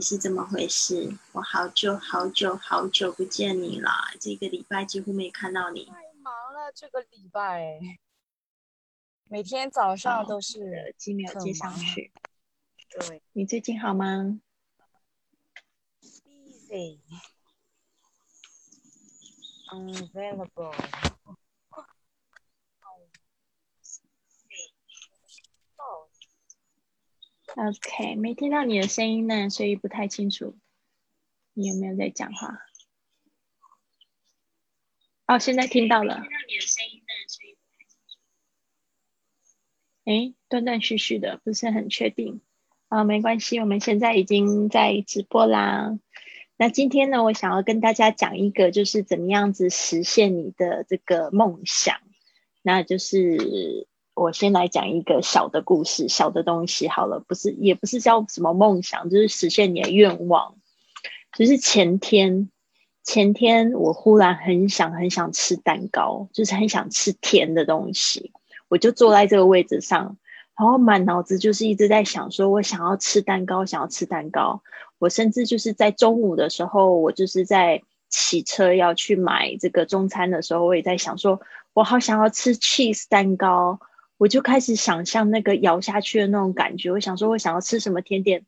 是怎么回事？我好久好久好久不见你了，这个礼拜几乎没看到你。太忙了，这个礼拜每天早上都是几秒接上去。对，你最近好吗？Busy，unavailable。OK，没听到你的声音呢，所以不太清楚你有没有在讲话。哦，现在听到了。听到你的声音呢，所以不太清楚。哎，断断续续的，不是很确定。啊，没关系，我们现在已经在直播啦。那今天呢，我想要跟大家讲一个，就是怎么样子实现你的这个梦想，那就是。我先来讲一个小的故事，小的东西好了，不是，也不是叫什么梦想，就是实现你的愿望。就是前天，前天我忽然很想很想吃蛋糕，就是很想吃甜的东西，我就坐在这个位置上，然后满脑子就是一直在想，说我想要吃蛋糕，想要吃蛋糕。我甚至就是在中午的时候，我就是在骑车要去买这个中餐的时候，我也在想，说我好想要吃 cheese 蛋糕。我就开始想象那个咬下去的那种感觉，我想说，我想要吃什么甜点，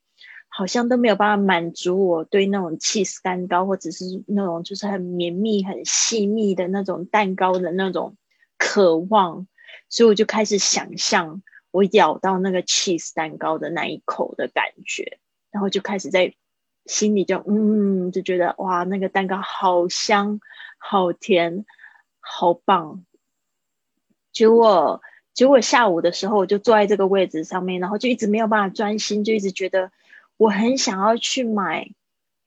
好像都没有办法满足我对那种 cheese 蛋糕，或者是那种就是很绵密、很细密的那种蛋糕的那种渴望，所以我就开始想象我咬到那个 cheese 蛋糕的那一口的感觉，然后就开始在心里就嗯，就觉得哇，那个蛋糕好香、好甜、好棒，结果。结果下午的时候，我就坐在这个位置上面，然后就一直没有办法专心，就一直觉得我很想要去买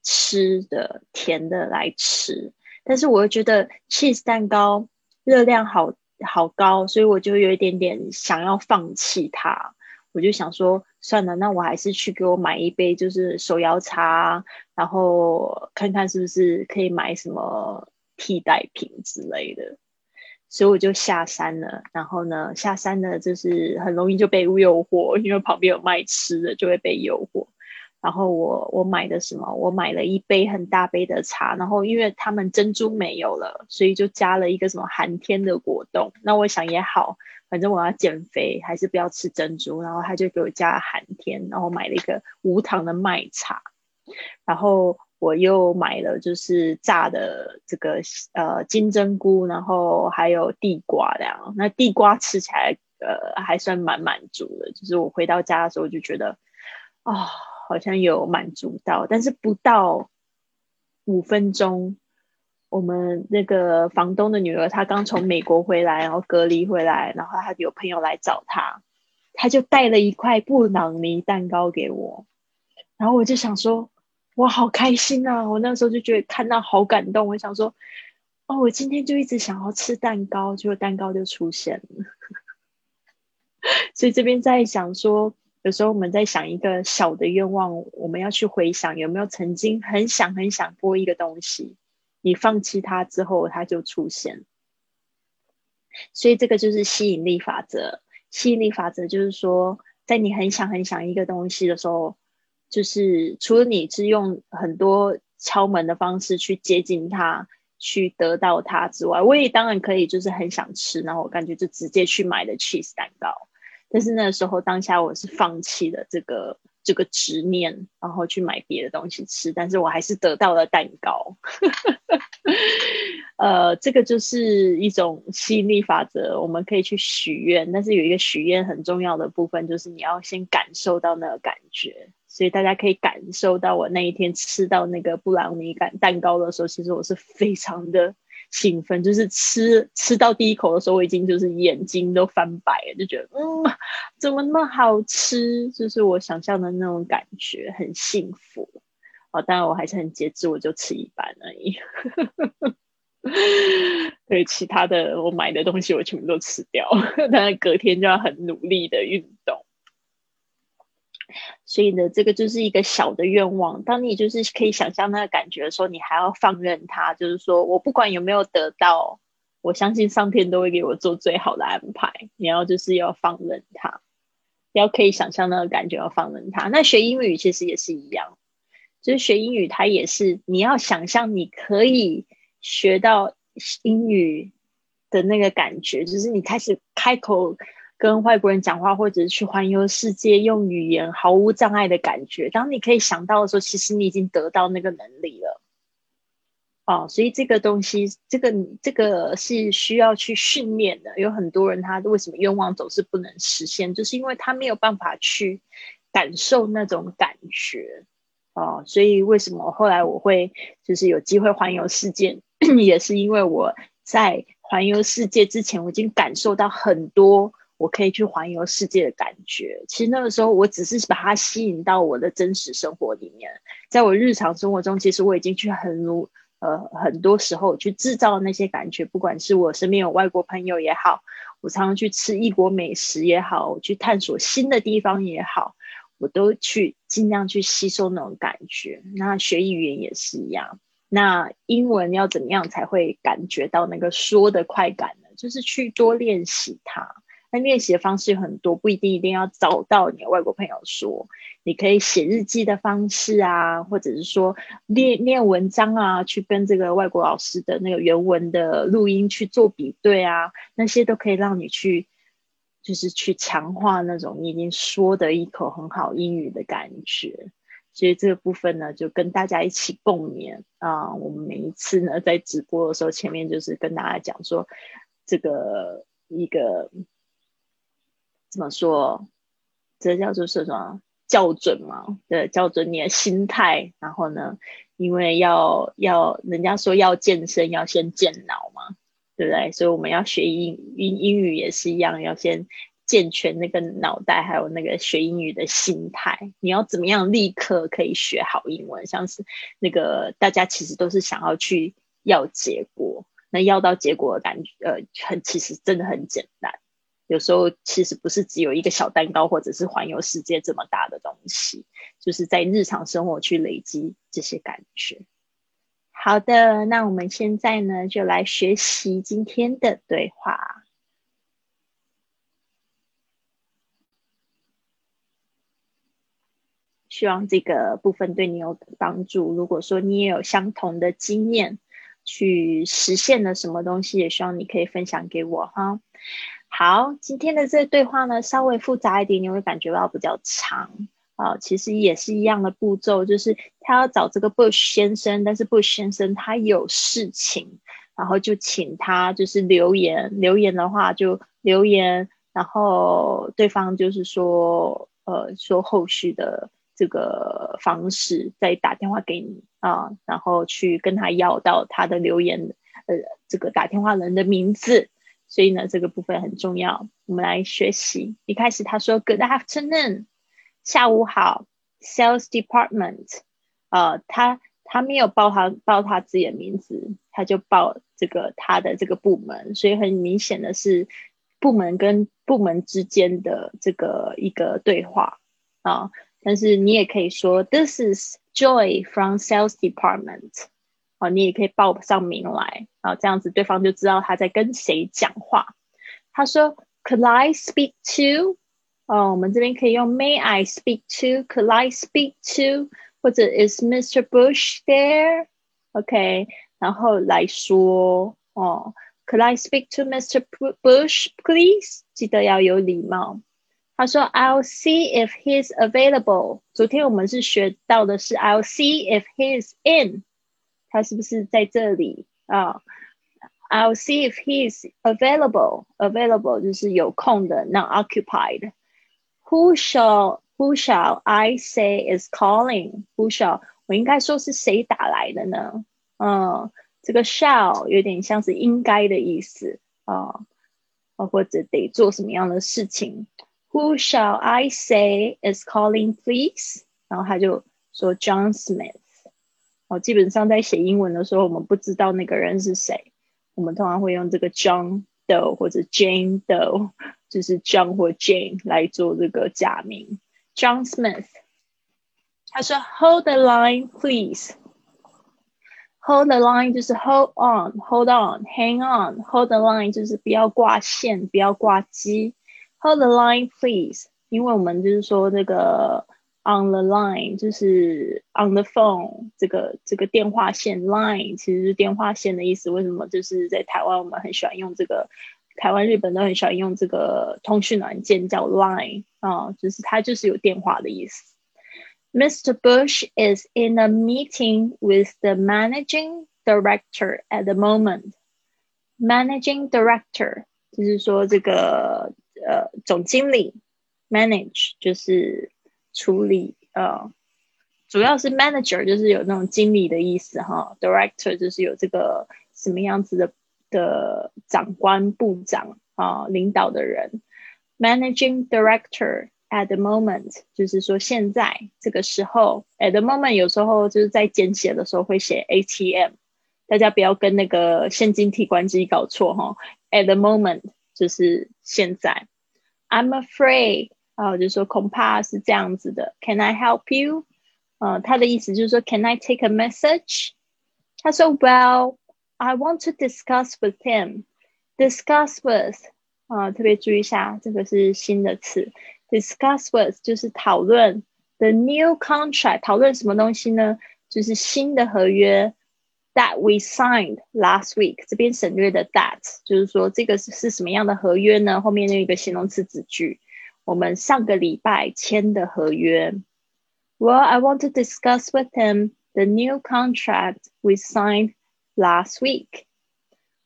吃的甜的来吃，但是我又觉得 cheese 蛋糕热量好好高，所以我就有一点点想要放弃它。我就想说，算了，那我还是去给我买一杯就是手摇茶，然后看看是不是可以买什么替代品之类的。所以我就下山了，然后呢，下山呢就是很容易就被诱惑，因为旁边有卖吃的，就会被诱惑。然后我我买的什么？我买了一杯很大杯的茶，然后因为他们珍珠没有了，所以就加了一个什么寒天的果冻。那我想也好，反正我要减肥，还是不要吃珍珠。然后他就给我加了寒天，然后买了一个无糖的麦茶，然后。我又买了，就是炸的这个呃金针菇，然后还有地瓜这样。那地瓜吃起来呃还算蛮满足的，就是我回到家的时候就觉得啊好像有满足到，但是不到五分钟，我们那个房东的女儿她刚从美国回来，然后隔离回来，然后她有朋友来找她，她就带了一块布朗尼蛋糕给我，然后我就想说。我好开心啊！我那时候就觉得看到好感动，我想说，哦，我今天就一直想要吃蛋糕，结果蛋糕就出现了。所以这边在想说，有时候我们在想一个小的愿望，我们要去回想有没有曾经很想很想过一个东西，你放弃它之后，它就出现。所以这个就是吸引力法则。吸引力法则就是说，在你很想很想一个东西的时候。就是除了你是用很多敲门的方式去接近他，去得到他之外，我也当然可以，就是很想吃，然后我感觉就直接去买的 cheese 蛋糕。但是那时候当下我是放弃了这个这个执念，然后去买别的东西吃，但是我还是得到了蛋糕。呃，这个就是一种吸引力法则，我们可以去许愿，但是有一个许愿很重要的部分，就是你要先感受到那个感觉。所以大家可以感受到，我那一天吃到那个布朗尼感蛋糕的时候，其实我是非常的兴奋。就是吃吃到第一口的时候，我已经就是眼睛都翻白了，就觉得嗯，怎么那么好吃？就是我想象的那种感觉，很幸福。哦，当然我还是很节制，我就吃一半而已。对，其他的我买的东西我全部都吃掉，但是隔天就要很努力的运动。所以呢，这个就是一个小的愿望。当你就是可以想象那个感觉的时候，你还要放任它，就是说我不管有没有得到，我相信上天都会给我做最好的安排。你要就是要放任它，要可以想象那个感觉，要放任它。那学英语其实也是一样，就是学英语，它也是你要想象你可以学到英语的那个感觉，就是你开始开口跟外国人讲话，或者是去环游世界，用语言毫无障碍的感觉。当你可以想到的时候，其实你已经得到那个能力了。哦，所以这个东西，这个这个是需要去训练的。有很多人他为什么愿望总是不能实现，就是因为他没有办法去感受那种感觉。哦，所以为什么后来我会就是有机会环游世界，也是因为我在环游世界之前，我已经感受到很多我可以去环游世界的感觉。其实那个时候，我只是把它吸引到我的真实生活里面，在我日常生活中，其实我已经去很如呃很多时候去制造那些感觉，不管是我身边有外国朋友也好，我常常去吃异国美食也好，我去探索新的地方也好。我都去尽量去吸收那种感觉。那学语言也是一样。那英文要怎么样才会感觉到那个说的快感呢？就是去多练习它。那练习的方式有很多，不一定一定要找到你的外国朋友说。你可以写日记的方式啊，或者是说练练文章啊，去跟这个外国老师的那个原文的录音去做比对啊，那些都可以让你去。就是去强化那种你已经说的一口很好英语的感觉，所以这个部分呢，就跟大家一起共勉啊。我们每一次呢，在直播的时候，前面就是跟大家讲说，这个一个怎么说，这叫做是什么校准嘛？对，校准你的心态。然后呢，因为要要人家说要健身，要先健脑嘛。对不对？所以我们要学英英英语也是一样，要先健全那个脑袋，还有那个学英语的心态。你要怎么样立刻可以学好英文？像是那个大家其实都是想要去要结果，那要到结果的感觉，呃，很其实真的很简单。有时候其实不是只有一个小蛋糕，或者是环游世界这么大的东西，就是在日常生活去累积这些感觉。好的，那我们现在呢，就来学习今天的对话。希望这个部分对你有帮助。如果说你也有相同的经验，去实现了什么东西，也希望你可以分享给我哈。好，今天的这个对话呢，稍微复杂一点，你会感觉到比较长。啊，其实也是一样的步骤，就是他要找这个 Bush 先生，但是 Bush 先生他有事情，然后就请他就是留言，留言的话就留言，然后对方就是说，呃，说后续的这个方式再打电话给你啊，然后去跟他要到他的留言，呃，这个打电话人的名字，所以呢，这个部分很重要，我们来学习。一开始他说 Good afternoon。下午好，Sales Department，呃，他他没有报他报他自己的名字，他就报这个他的这个部门，所以很明显的是部门跟部门之间的这个一个对话啊。但是你也可以说，This is Joy from Sales Department，哦，你也可以报上名来啊，这样子对方就知道他在跟谁讲话。他说，Could I speak to？哦，我们这边可以用 May I speak to？Could I speak to？或者 Is Mr. Bush there？OK，然后来说哦，Could I speak to Mr. Bush, please？记得要有礼貌。他说，I'll see if he's available。昨天我们是学到的是 I'll see if he's in， 他是不是在这里啊？I'll see if he's available。Available 就是有空的，not occupied。Who shall Who shall I say is calling? Who shall 我应该说是谁打来的呢？嗯，这个 shall 有点像是应该的意思啊，或者得做什么样的事情。Who shall I say is calling, please？然后他就说 John Smith。 哦，基本上在写英文的时候，我们不知道那个人是谁，我们通常会用这个 John Doe 或者 Jane Doe。就是 John 或 Jane 来做这个假名，John Smith。他说：“Hold the line, please.” Hold the line 就是 hold on, hold on, hang on. Hold the line 就是不要挂线，不要挂机。Hold the line, please。因为我们就是说这个 on the line 就是 on the phone 这个这个电话线 line 其实是电话线的意思。为什么？就是在台湾我们很喜欢用这个，台湾日本都很喜欢用这个通讯软件叫 line 啊，就是它就是有电话的意思。Mr. Bush is in a meeting with the managing director at the moment. Managing director 就是说这个呃总经理，manage 就是 处理呃，主要是 manager 就是有那种经理的意思哈，director 就是有这个什么样子的的长官部长啊领导的人，managing director。At the moment，就是说现在这个时候。At the moment，有时候就是在简写的时候会写 ATM，大家不要跟那个现金提款机搞错哈。At the moment，就是现在。I'm afraid，啊，就说恐怕是这样子的。Can I help you？呃，他的意思就是说，Can I take a message？他说，Well，I want to discuss with him。Discuss with，啊，特别注意一下，这个是新的词。Discuss with 就是讨论 the new contract，讨论什么东西呢？就是新的合约 that we signed last week。这边省略的 that，就是说这个是是什么样的合约呢？后面那一个形容词子句，我们上个礼拜签的合约。Well, I want to discuss with him the new contract we signed last week。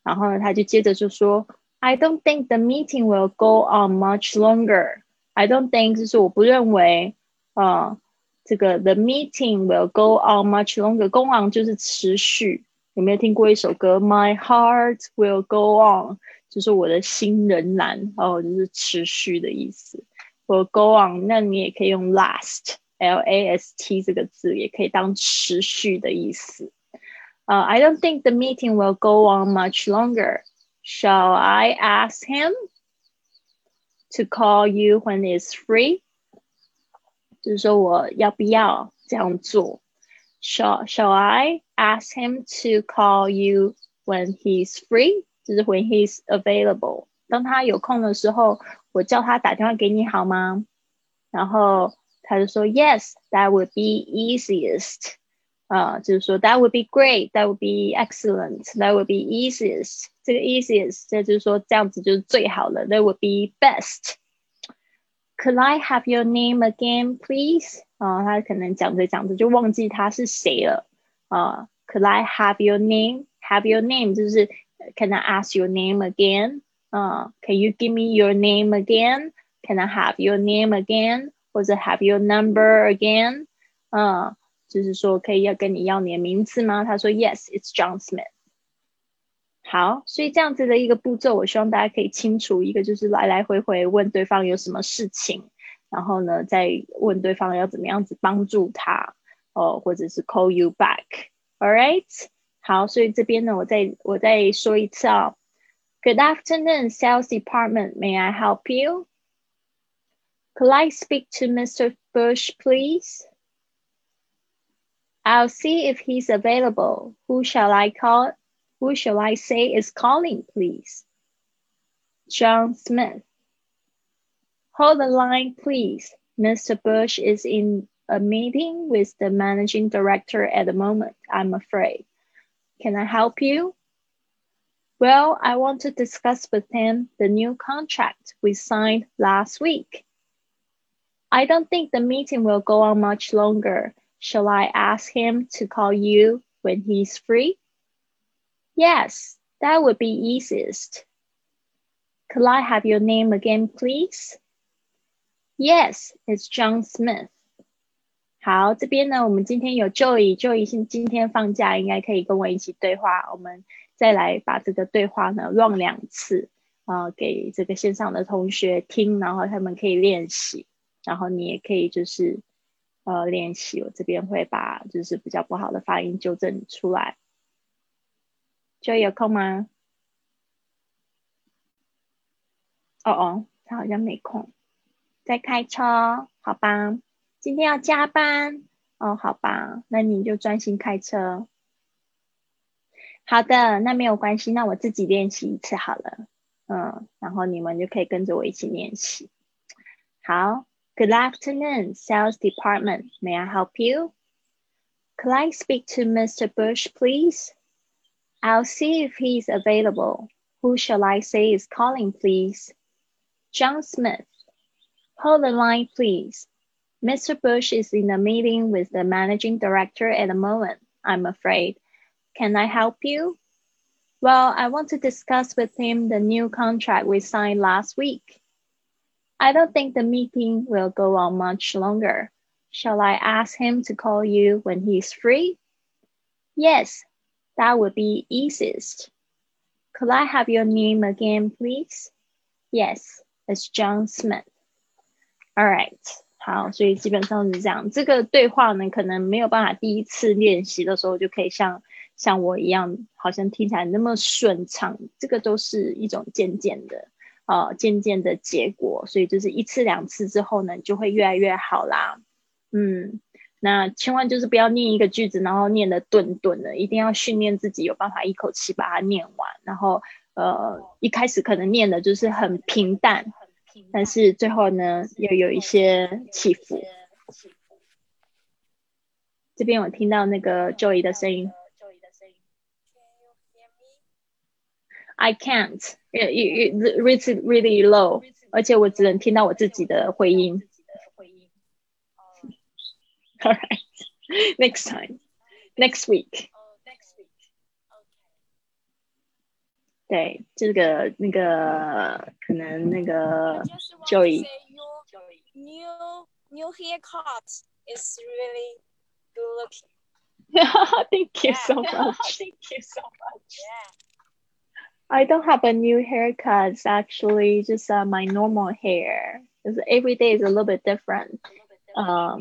然后呢，他就接着就说，I don't think the meeting will go on much longer。I don't think 就是我不认为，啊，这个 the meeting will go on much longer。go on 就是持续。有没有听过一首歌？My heart will go on，就是我的心仍然，哦，就是持续的意思。 will go on，那你也可以用 last，l a s t 这个字也可以当持续的意思。呃，I don't think the meeting will go on much longer. Shall I ask him? To call you when it's free，就是说我要不要这样做？Shall Shall I ask him to call you when he's free？就是 when he's available。 当他有空的时候，我叫他打电话给你好吗？然后他就说，Yes，that would be easiest。啊，就是说 that would be great，that would be excellent，that would be easiest。这个 easiest，这就是说这样子就是最好的，that would be best。Could I have your name again, please？啊，他可能讲着讲着就忘记他是谁了啊。Could I have your name？Have your name 就是 Can I ask your name again？ 啊，Can you give me your name again？Can I have your name again？或者 Have your number again？啊。就是说，可以要跟你要你的名字吗？他说，Yes，it's John Smith。好，所以这样子的一个步骤，我希望大家可以清楚。一个就是来来回回问对方有什么事情，然后呢，再问对方要怎么样子帮助他，哦，或者是 call you back。All right，好，所以这边呢，我再我再说一次啊。 Good afternoon, sales department. May I help you? Could I speak to Mr. Bush, please? I'll see if he's available. Who shall I call? Who shall I say is calling, please? John Smith. Hold the line, please. Mr. Bush is in a meeting with the managing director at the moment, I'm afraid. Can I help you? Well, I want to discuss with him the new contract we signed last week. I don't think the meeting will go on much longer Shall I ask him to call you when he's free? Yes, that would be easiest. Could I have your name again, please? Yes, it's John Smith. 好，这边呢，我们今天有 Joey，Joey 今今天放假，应该可以跟我一起对话。我们再来把这个对话呢 run 两次，啊、呃，给这个线上的同学听，然后他们可以练习，然后你也可以就是呃练习，我这边会把就是比较不好的发音纠正出来。就有空吗？哦哦，他好像没空，在开车，好吧？今天要加班，哦，好吧，那你就专心开车。好的，那没有关系，那我自己练习一次好了，嗯，然后你们就可以跟着我一起练习。好。 Good afternoon, sales department. May I help you? Could I speak to Mr. Bush, please? I'll see if he's available. Who shall I say is calling, please? John Smith. Hold the line, please. Mr. Bush is in a meeting with the managing director at the moment, I'm afraid. Can I help you? Well, I want to discuss with him the new contract we signed last week. I don't think the meeting will go on much longer. Shall I ask him to call you when he's free? Yes, that would be easiest. Could I have your name again, please? Yes, it's John Smith. All right. 好，所以基本上是这样。这个对话呢，可能没有办法第一次练习的时候就可以像像我一样，好像听起来那么顺畅。这个都是一种渐渐的，呃，渐渐的结果。所以就是一次两次之后呢，就会越来越好啦。嗯，那千万就是不要念一个句子，然后念的顿顿的，一定要训练自己有办法一口气把它念完。然后，呃，一开始可能念的就是很平淡，但是最后呢，又有一些起伏。这边我听到那个 Joey 的声音。I can't, it it it's really low，而且我只能听到我自己的回音。All right. Next time. Next week. 对，这个那个可能那个 Joey。New new haircut is really good looking. Thank you so much. Thank you so much. Yeah. I don't have a new haircut. It's actually just uh, my normal hair. Because every day is a little bit different. Um,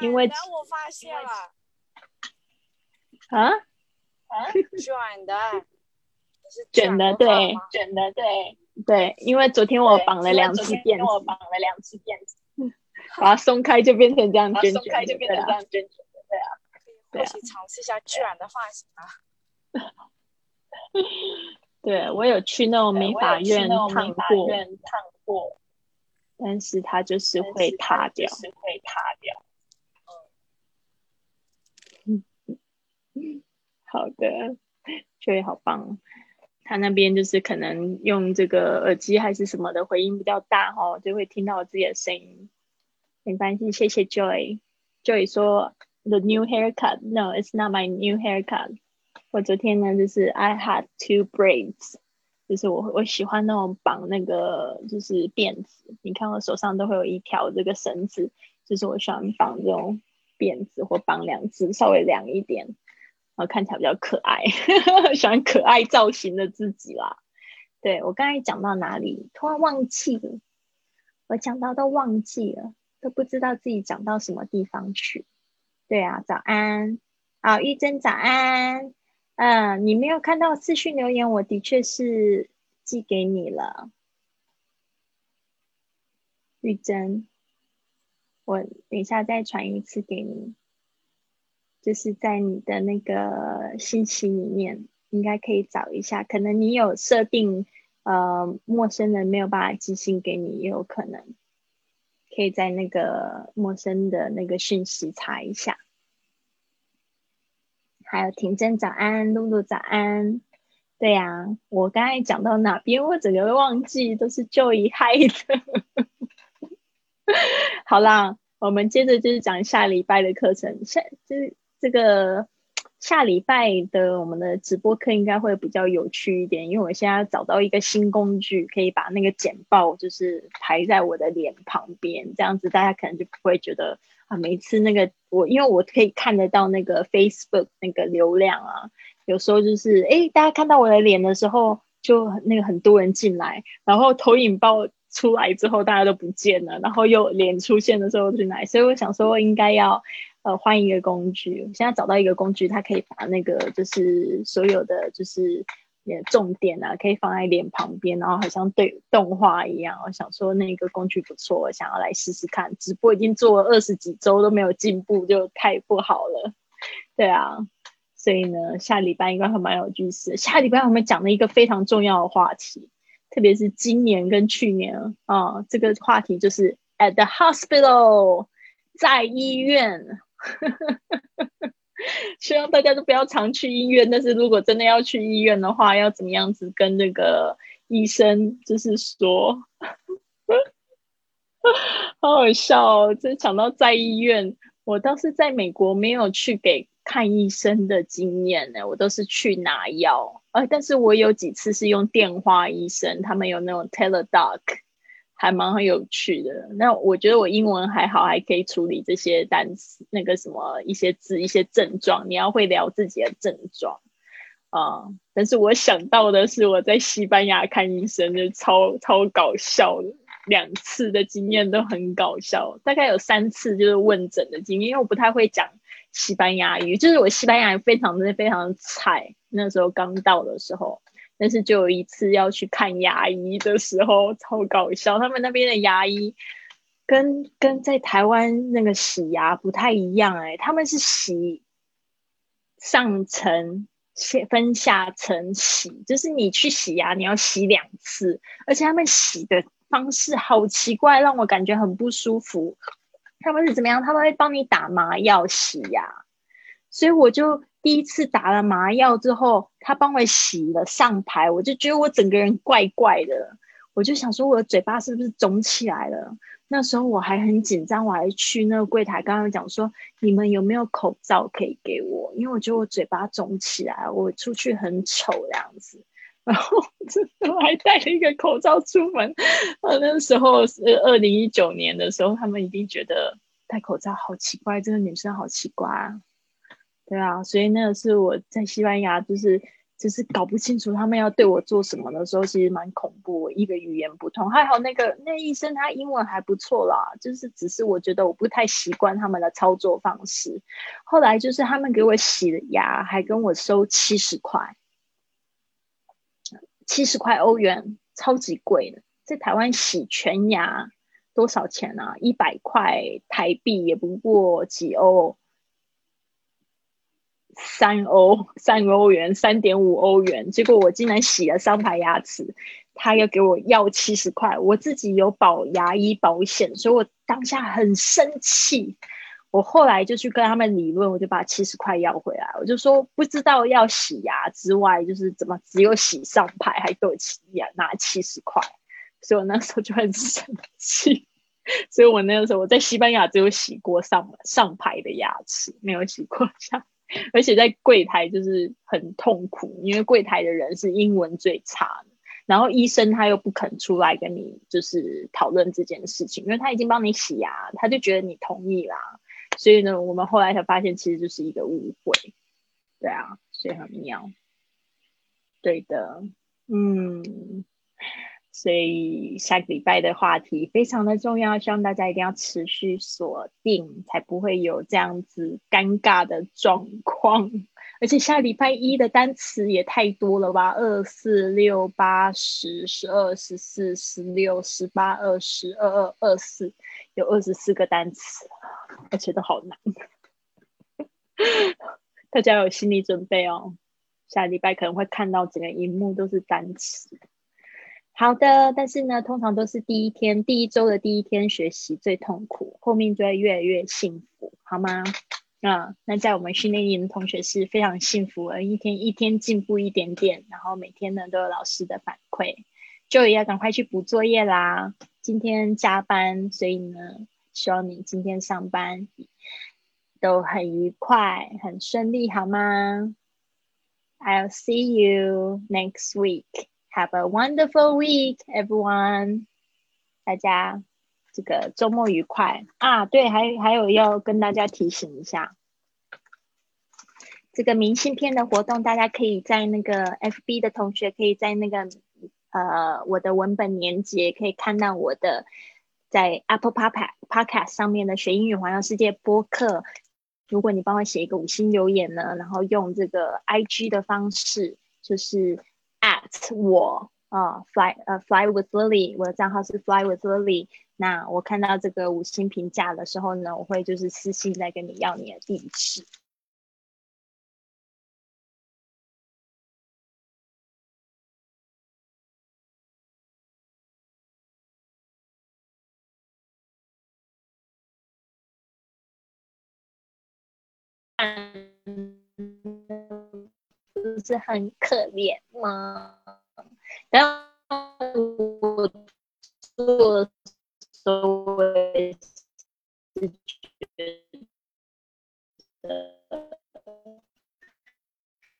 因为我发现了啊啊，卷的， 卷的，对，卷的，对，对，因为昨天我绑了两次辫子，我绑了两次辫子，把它松开就变成这样卷卷，松开就变成这样卷卷的，对啊，对啊，尝试一下卷的发型啊。对我有去那种美发院烫过，烫过，但是它就是会塌掉，是会塌掉。好的，确实好棒。他那边就是可能用这个耳机还是什么的回音比较大哦，就会听到我自己的声音。没关系，谢谢 Joy。Joy 说：“The new haircut? No, it's not my new haircut。”我昨天呢，就是 I had two braids，就是我我喜欢那种绑那个就是辫子。你看我手上都会有一条这个绳子，就是我喜欢绑这种。辫子或绑两只，稍微凉一点，然后看起来比较可爱，喜欢可爱造型的自己啦。对我刚才讲到哪里，突然忘记了，我讲到都忘记了，都不知道自己讲到什么地方去。对啊，早安，好，玉珍早安。嗯，你没有看到私讯留言，我的确是寄给你了，玉珍。我等一下再传一次给你，就是在你的那个信息里面，应该可以找一下。可能你有设定，呃，陌生人没有办法寄信给你，也有可能，可以在那个陌生的那个讯息查一下。还有婷真早安，露露早安。对呀，我刚才讲到哪边，我整个忘记，都是旧一害的。好啦，我们接着就是讲下礼拜的课程。下就是这个下礼拜的我们的直播课应该会比较有趣一点，因为我现在找到一个新工具，可以把那个简报就是排在我的脸旁边，这样子大家可能就不会觉得啊，每次那个我因为我可以看得到那个 Facebook 那个流量啊，有时候就是哎，大家看到我的脸的时候，就那个很多人进来，然后投影报。出来之后大家都不见了，然后又脸出现的时候进来，所以我想说应该要呃换一个工具。现在找到一个工具，它可以把那个就是所有的就是也重点啊，可以放在脸旁边，然后好像对动画一样。我想说那个工具不错，我想要来试试看。直播已经做了二十几周都没有进步，就太不好了。对啊，所以呢，下礼拜应该会蛮有意思。下礼拜我们讲了一个非常重要的话题。特别是今年跟去年啊，这个话题就是 at the hospital，在医院。希望大家都不要常去医院，但是如果真的要去医院的话，要怎么样子跟那个医生就是说，好好笑哦！真想到在医院，我倒是在美国没有去给看医生的经验呢，我都是去拿药，呃，但是我有几次是用电话医生，他们有那种 teledoc。还蛮很有趣的。那我觉得我英文还好，还可以处理这些单词，那个什么一些字、一些症状。你要会聊自己的症状啊。但是我想到的是，我在西班牙看医生就超超搞笑的，两次的经验都很搞笑。大概有三次就是问诊的经验，因为我不太会讲西班牙语，就是我西班牙语非常的非常菜。那时候刚到的时候。但是就有一次要去看牙医的时候，超搞笑。他们那边的牙医跟跟在台湾那个洗牙不太一样哎，他们是洗上层先分下层洗，就是你去洗牙你要洗两次，而且他们洗的方式好奇怪，让我感觉很不舒服。他们是怎么样？他们会帮你打麻药洗牙，所以我就。第一次打了麻药之后，他帮我洗了上排，我就觉得我整个人怪怪的，我就想说我的嘴巴是不是肿起来了？那时候我还很紧张，我还去那个柜台刚刚讲说，你们有没有口罩可以给我？因为我觉得我嘴巴肿起来，我出去很丑这样子。然后我还戴了一个口罩出门。呃，那时候是二零一九年的时候，他们一定觉得戴口罩好奇怪，这个女生好奇怪啊。对啊，所以那个是我在西班牙，就是就是搞不清楚他们要对我做什么的时候，其实蛮恐怖。一个语言不通，还好那个那医生他英文还不错啦，就是只是我觉得我不太习惯他们的操作方式。后来就是他们给我洗的牙，还跟我收七十块，七十块欧元，超级贵的。在台湾洗全牙多少钱啊？一百块台币也不过几欧。三欧，三欧元，三点五欧元。结果我竟然洗了三排牙齿，他要给我要七十块。我自己有保牙医保险，所以我当下很生气。我后来就去跟他们理论，我就把七十块要回来。我就说不知道要洗牙之外，就是怎么只有洗上排还给我牙拿七十块。所以我那时候就很生气。所以我那个时候我在西班牙只有洗过上上排的牙齿，没有洗过下。而且在柜台就是很痛苦，因为柜台的人是英文最差，然后医生他又不肯出来跟你就是讨论这件事情，因为他已经帮你洗牙，他就觉得你同意啦，所以呢，我们后来才发现其实就是一个误会，对啊，所以很妙，对的，嗯。所以下个礼拜的话题非常的重要，希望大家一定要持续锁定，才不会有这样子尴尬的状况。而且下礼拜一的单词也太多了吧？二四六八十十二十四十六十八二十二二二四，有二十四个单词，而且都好难。大家有心理准备哦，下礼拜可能会看到整个荧幕都是单词。好的，但是呢，通常都是第一天、第一周的第一天学习最痛苦，后面就会越来越幸福，好吗？啊，那在我们训练营的同学是非常幸福，而一天一天进步一点点，然后每天呢都有老师的反馈，就也要赶快去补作业啦。今天加班，所以呢，希望你今天上班都很愉快、很顺利，好吗？I'll see you next week. Have a wonderful week, everyone！大家这个周末愉快啊！对，还还有要跟大家提醒一下，这个明信片的活动，大家可以在那个 FB 的同学，可以在那个呃我的文本连接可以看到我的在 Apple Podcast 上面的学英语环游世界播客。如果你帮我写一个五星留言呢，然后用这个 IG 的方式，就是。at 我啊，fly 呃，fly with Lily，我的账号是 fly with Lily。那我看到这个五星评价的时候呢，我会就是私信再跟你要你的地址。是很可怜吗？然后我做所谓是觉得。